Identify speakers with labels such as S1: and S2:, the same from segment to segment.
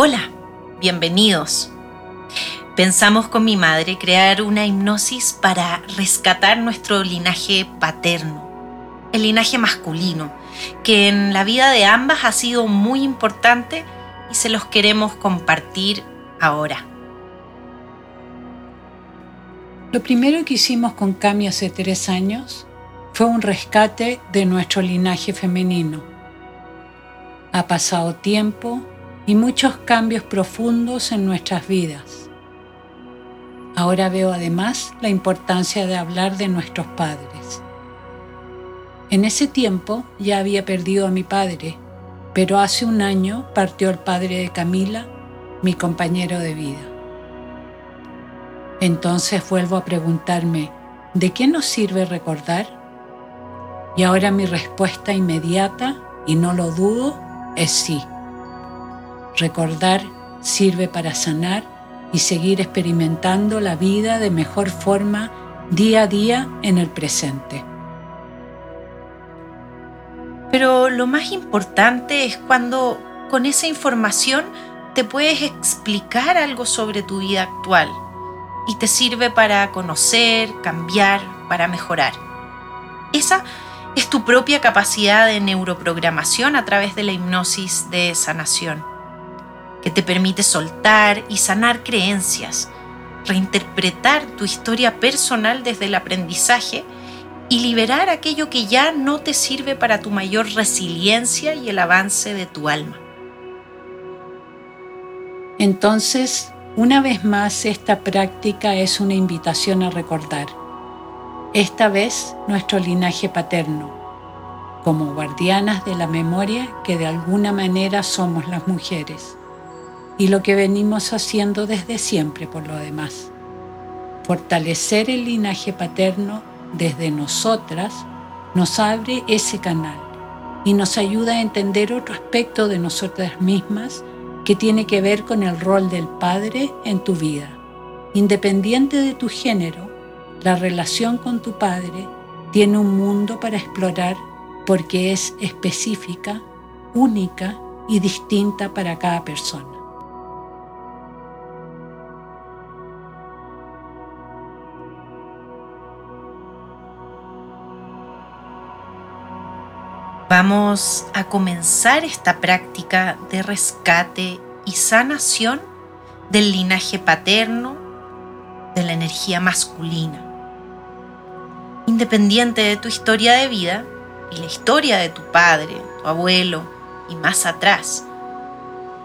S1: Hola, bienvenidos. Pensamos con mi madre crear una hipnosis para rescatar nuestro linaje paterno, el linaje masculino, que en la vida de ambas ha sido muy importante y se los queremos compartir ahora.
S2: Lo primero que hicimos con Cami hace tres años fue un rescate de nuestro linaje femenino. Ha pasado tiempo y muchos cambios profundos en nuestras vidas. Ahora veo además la importancia de hablar de nuestros padres. En ese tiempo ya había perdido a mi padre, pero hace un año partió el padre de Camila, mi compañero de vida. Entonces vuelvo a preguntarme, ¿de qué nos sirve recordar? Y ahora mi respuesta inmediata, y no lo dudo, es sí. Recordar sirve para sanar y seguir experimentando la vida de mejor forma día a día en el presente.
S1: Pero lo más importante es cuando con esa información te puedes explicar algo sobre tu vida actual y te sirve para conocer, cambiar, para mejorar. Esa es tu propia capacidad de neuroprogramación a través de la hipnosis de sanación que te permite soltar y sanar creencias, reinterpretar tu historia personal desde el aprendizaje y liberar aquello que ya no te sirve para tu mayor resiliencia y el avance de tu alma.
S2: Entonces, una vez más, esta práctica es una invitación a recordar, esta vez nuestro linaje paterno, como guardianas de la memoria que de alguna manera somos las mujeres y lo que venimos haciendo desde siempre por lo demás. Fortalecer el linaje paterno desde nosotras nos abre ese canal y nos ayuda a entender otro aspecto de nosotras mismas que tiene que ver con el rol del padre en tu vida. Independiente de tu género, la relación con tu padre tiene un mundo para explorar porque es específica, única y distinta para cada persona.
S1: Vamos a comenzar esta práctica de rescate y sanación del linaje paterno, de la energía masculina. Independiente de tu historia de vida y la historia de tu padre, tu abuelo y más atrás,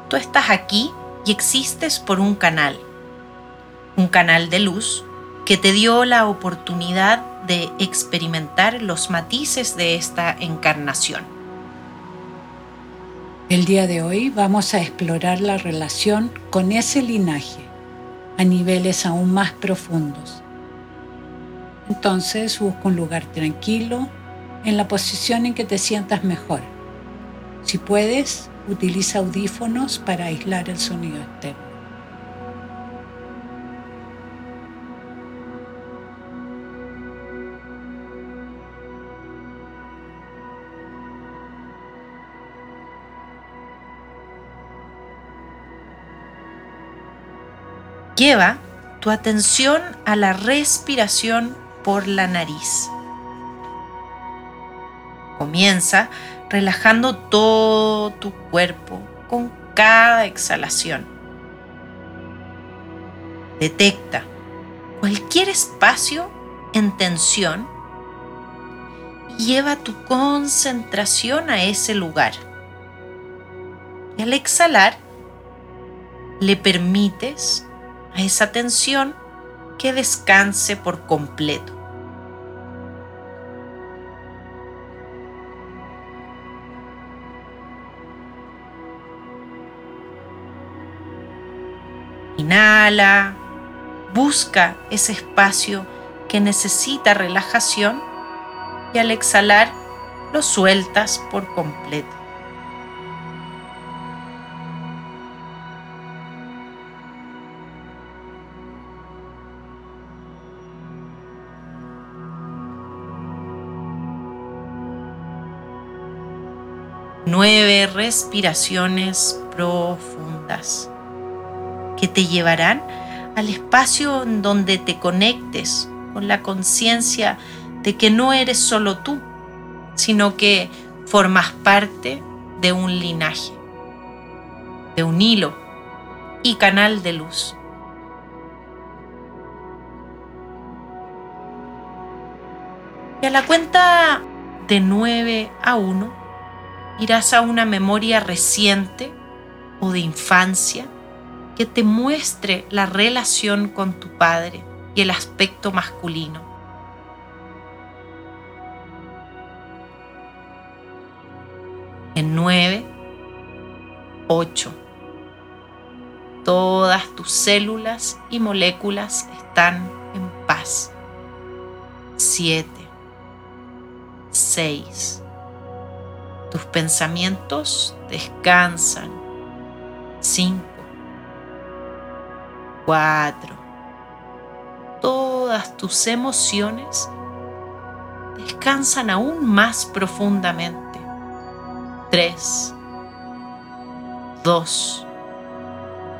S1: tú estás aquí y existes por un canal, un canal de luz que te dio la oportunidad de experimentar los matices de esta encarnación.
S2: El día de hoy vamos a explorar la relación con ese linaje a niveles aún más profundos. Entonces busca un lugar tranquilo en la posición en que te sientas mejor. Si puedes, utiliza audífonos para aislar el sonido externo.
S1: Lleva tu atención a la respiración por la nariz. Comienza relajando todo tu cuerpo con cada exhalación. Detecta cualquier espacio en tensión y lleva tu concentración a ese lugar. Y al exhalar, le permites a esa tensión que descanse por completo. Inhala, busca ese espacio que necesita relajación y al exhalar lo sueltas por completo. Nueve respiraciones profundas que te llevarán al espacio en donde te conectes con la conciencia de que no eres solo tú, sino que formas parte de un linaje, de un hilo y canal de luz. Y a la cuenta de 9 a 1 irás a una memoria reciente o de infancia que te muestre la relación con tu padre y el aspecto masculino. En 9, 8. Todas tus células y moléculas están en paz. 7, 6. Tus pensamientos descansan. 5, 4. Todas tus emociones descansan aún más profundamente. 3, 2.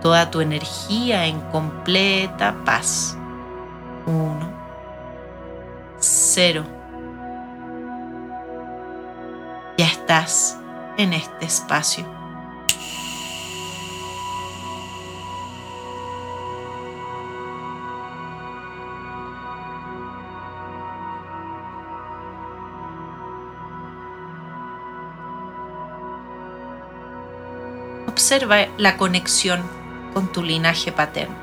S1: Toda tu energía en completa paz. 1, 0 estás en este espacio. Observa la conexión con tu linaje paterno.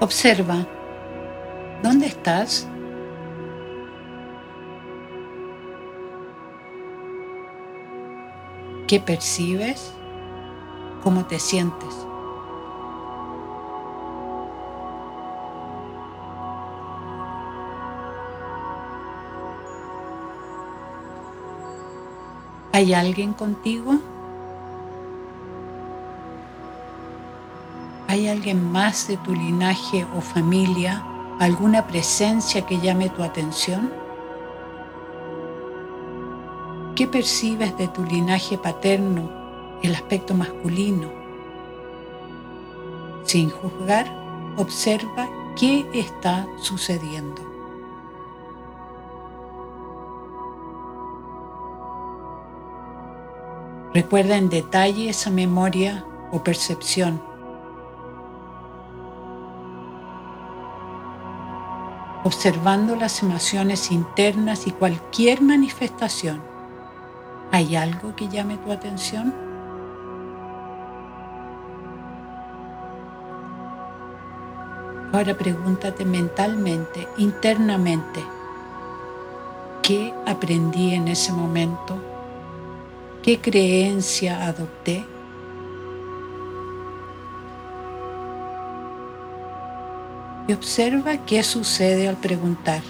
S2: Observa, ¿dónde estás? ¿Qué percibes? ¿Cómo te sientes? ¿Hay alguien contigo? ¿Hay alguien más de tu linaje o familia? ¿Alguna presencia que llame tu atención? ¿Qué percibes de tu linaje paterno, el aspecto masculino? Sin juzgar, observa qué está sucediendo. Recuerda en detalle esa memoria o percepción. Observando las emociones internas y cualquier manifestación ¿Hay algo que llame tu atención? Ahora pregúntate mentalmente, internamente, ¿qué aprendí en ese momento? ¿Qué creencia adopté? Y observa qué sucede al preguntar.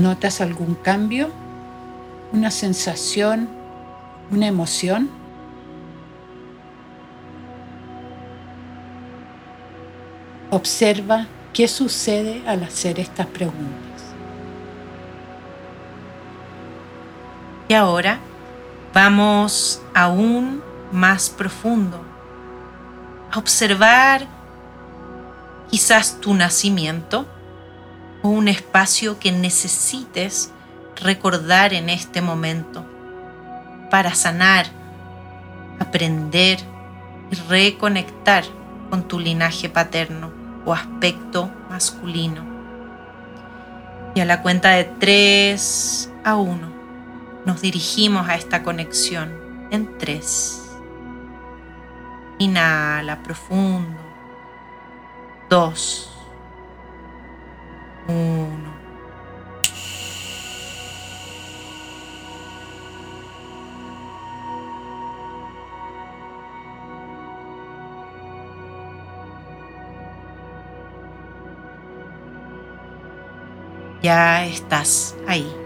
S2: ¿Notas algún cambio? ¿Una sensación? ¿Una emoción? Observa qué sucede al hacer estas preguntas.
S1: Y ahora vamos aún más profundo a observar quizás tu nacimiento o un espacio que necesites recordar en este momento para sanar, aprender y reconectar con tu linaje paterno o aspecto masculino. Y a la cuenta de 3 a 1 nos dirigimos a esta conexión en 3. Inhala profundo. 2 uno. Ya estás ahí.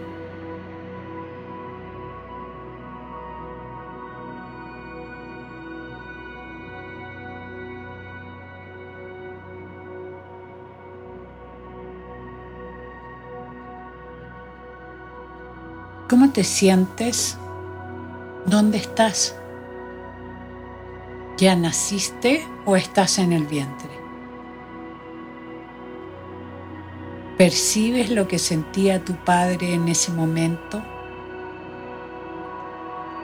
S2: Te sientes? ¿Dónde estás? ¿Ya naciste o estás en el vientre? ¿Percibes lo que sentía tu padre en ese momento?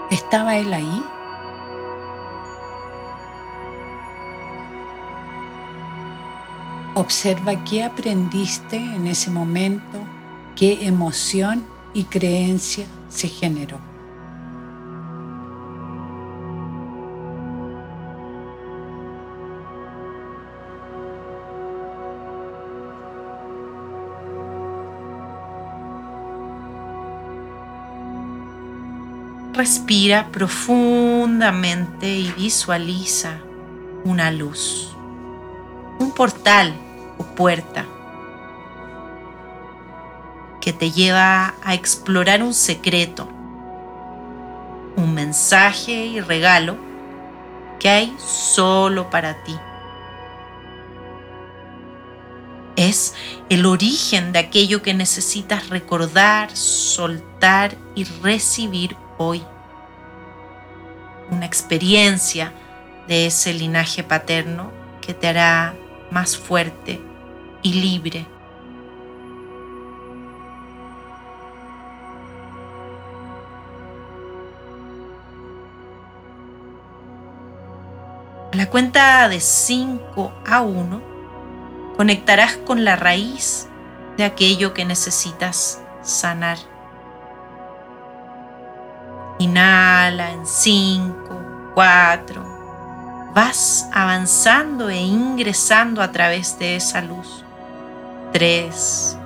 S2: ¿Estaba él ahí? Observa qué aprendiste en ese momento, qué emoción y creencia se generó.
S1: Respira profundamente y visualiza una luz, un portal o puerta que te lleva a explorar un secreto, un mensaje y regalo que hay solo para ti. Es el origen de aquello que necesitas recordar, soltar y recibir hoy. Una experiencia de ese linaje paterno que te hará más fuerte y libre. Cuenta de 5 a 1, conectarás con la raíz de aquello que necesitas sanar. Inhala en 5, 4. Vas avanzando e ingresando a través de esa luz. 3,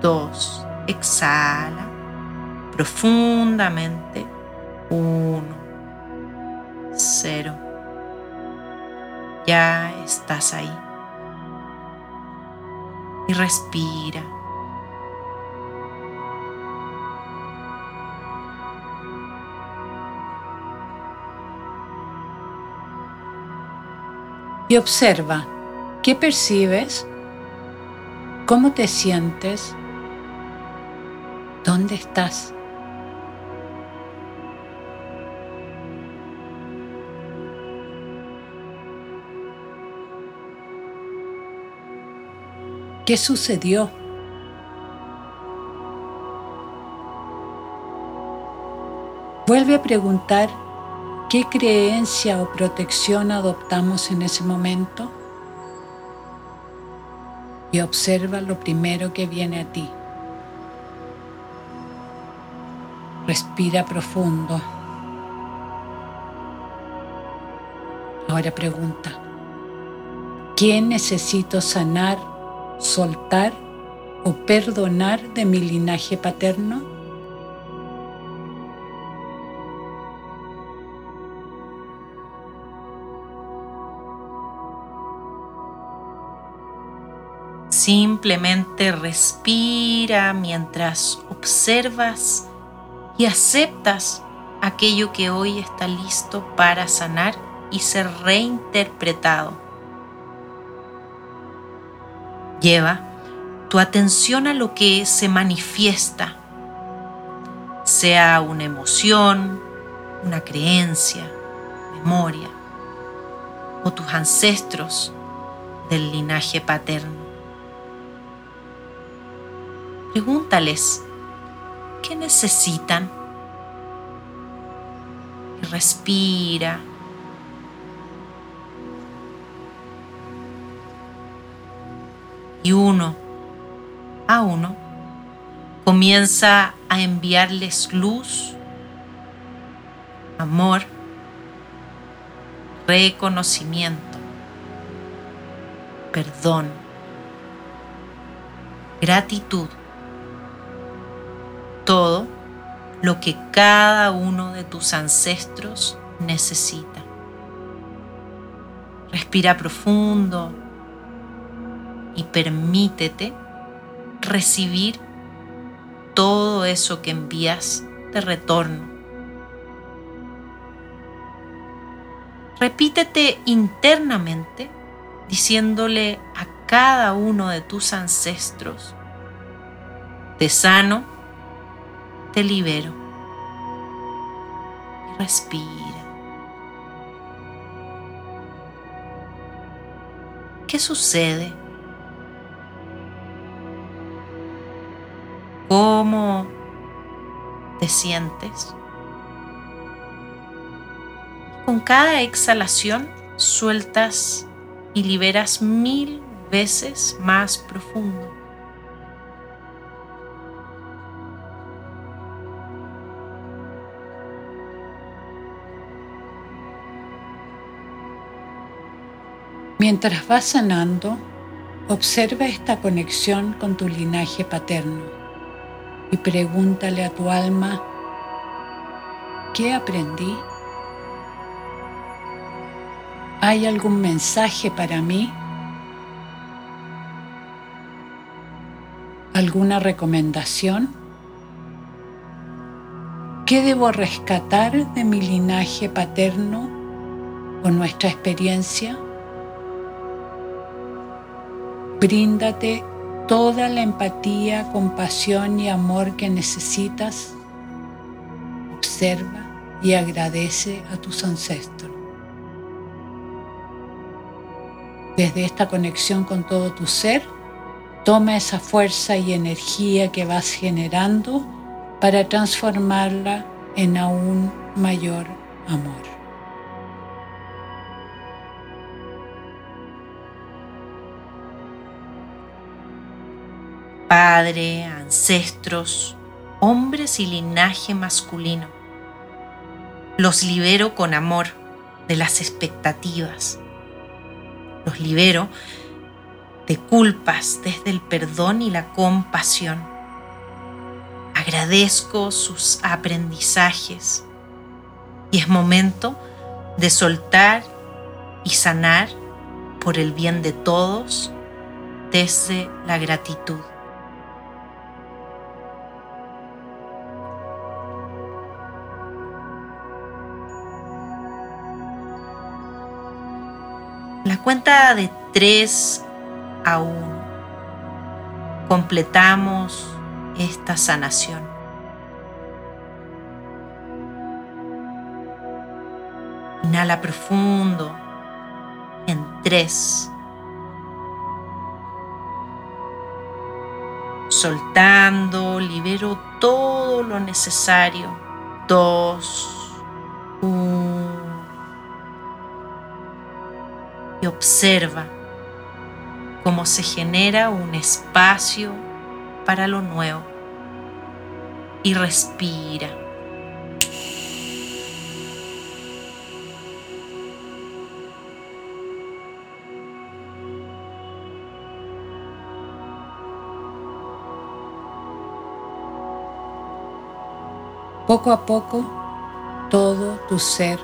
S1: 2. Exhala profundamente. 1, 0. Ya estás ahí. Y respira.
S2: y observa qué percibes, cómo te sientes, dónde estás. ¿Qué sucedió? Vuelve a preguntar ¿Qué creencia o protección adoptamos en ese momento? Y observa lo primero que viene a ti. Respira profundo. Ahora pregunta, ¿qué necesito sanar, soltar o perdonar de mi linaje paterno?
S1: Simplemente respira mientras observas y aceptas aquello que hoy está listo para sanar y ser reinterpretado. Lleva tu atención a lo que se manifiesta, sea una emoción, una creencia, memoria o tus ancestros del linaje paterno. Pregúntales, ¿qué necesitan? Respira. Y uno a uno comienza a enviarles luz, amor, reconocimiento, perdón, gratitud todo lo que cada uno de tus ancestros necesita. Respira profundo y permítete recibir todo eso que envías de retorno. Repítete internamente diciéndole a cada uno de tus ancestros, te sano te libero. Y respira. ¿Qué sucede? ¿Cómo te sientes? Con cada exhalación sueltas y liberas mil veces más profundo.
S2: Mientras vas sanando, observa esta conexión con tu linaje paterno y pregúntale a tu alma, ¿qué aprendí? ¿Hay algún mensaje para mí? ¿Alguna recomendación? ¿Qué debo rescatar de mi linaje paterno o nuestra experiencia? Bríndate toda la empatía, compasión y amor que necesitas. Observa y agradece a tus ancestros. Desde esta conexión con todo tu ser, toma esa fuerza y energía que vas generando para transformarla en aún mayor amor.
S1: Padre, ancestros, hombres y linaje masculino. Los libero con amor de las expectativas. Los libero de culpas desde el perdón y la compasión. Agradezco sus aprendizajes y es momento de soltar y sanar por el bien de todos desde la gratitud. Cuenta de 3 a 1. Completamos esta sanación. Inhala profundo en 3. Soltando, libero todo lo necesario. 2, observa cómo se genera un espacio para lo nuevo y respira.
S2: Poco a poco todo tu ser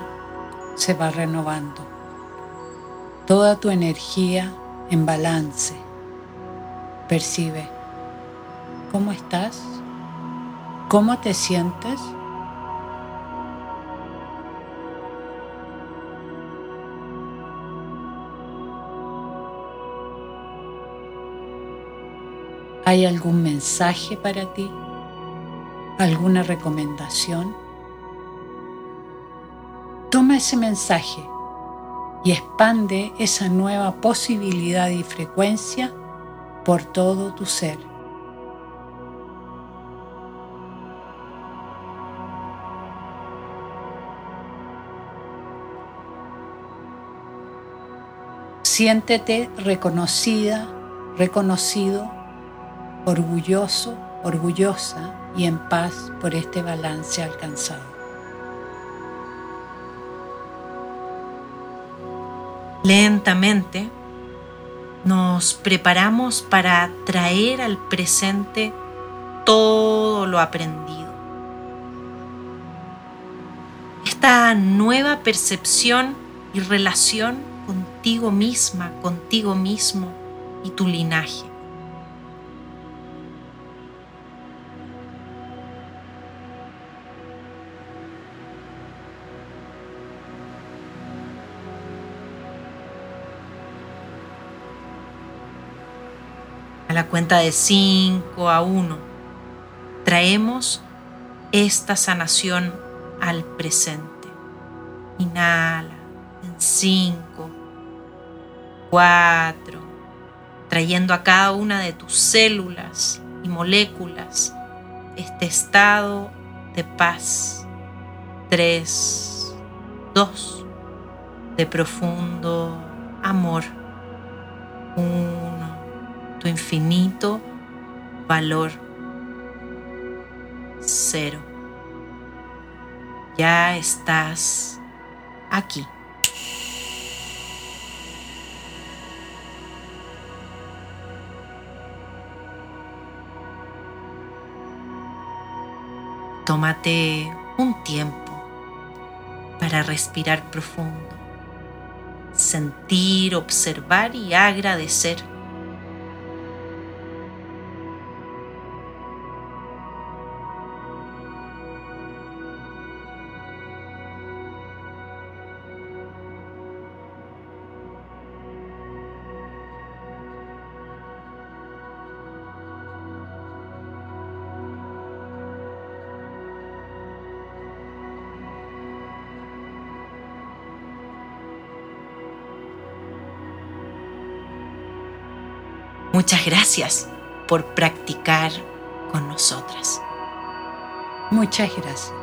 S2: se va renovando toda tu energía en balance. Percibe cómo estás, cómo te sientes. ¿Hay algún mensaje para ti? ¿Alguna recomendación? Toma ese mensaje y expande esa nueva posibilidad y frecuencia por todo tu ser. Siéntete reconocida, reconocido, orgulloso, orgullosa y en paz por este balance alcanzado.
S1: Lentamente nos preparamos para traer al presente todo lo aprendido. Esta nueva percepción y relación contigo misma, contigo mismo y tu linaje. La cuenta de 5 a 1, traemos esta sanación al presente. Inhala en 5, 4, trayendo a cada una de tus células y moléculas este estado de paz. 3, 2, de profundo amor. 1, tu infinito valor. 0. Ya estás aquí. Tómate un tiempo para respirar profundo, sentir, observar y agradecer Muchas gracias por practicar con nosotras.
S2: Muchas gracias.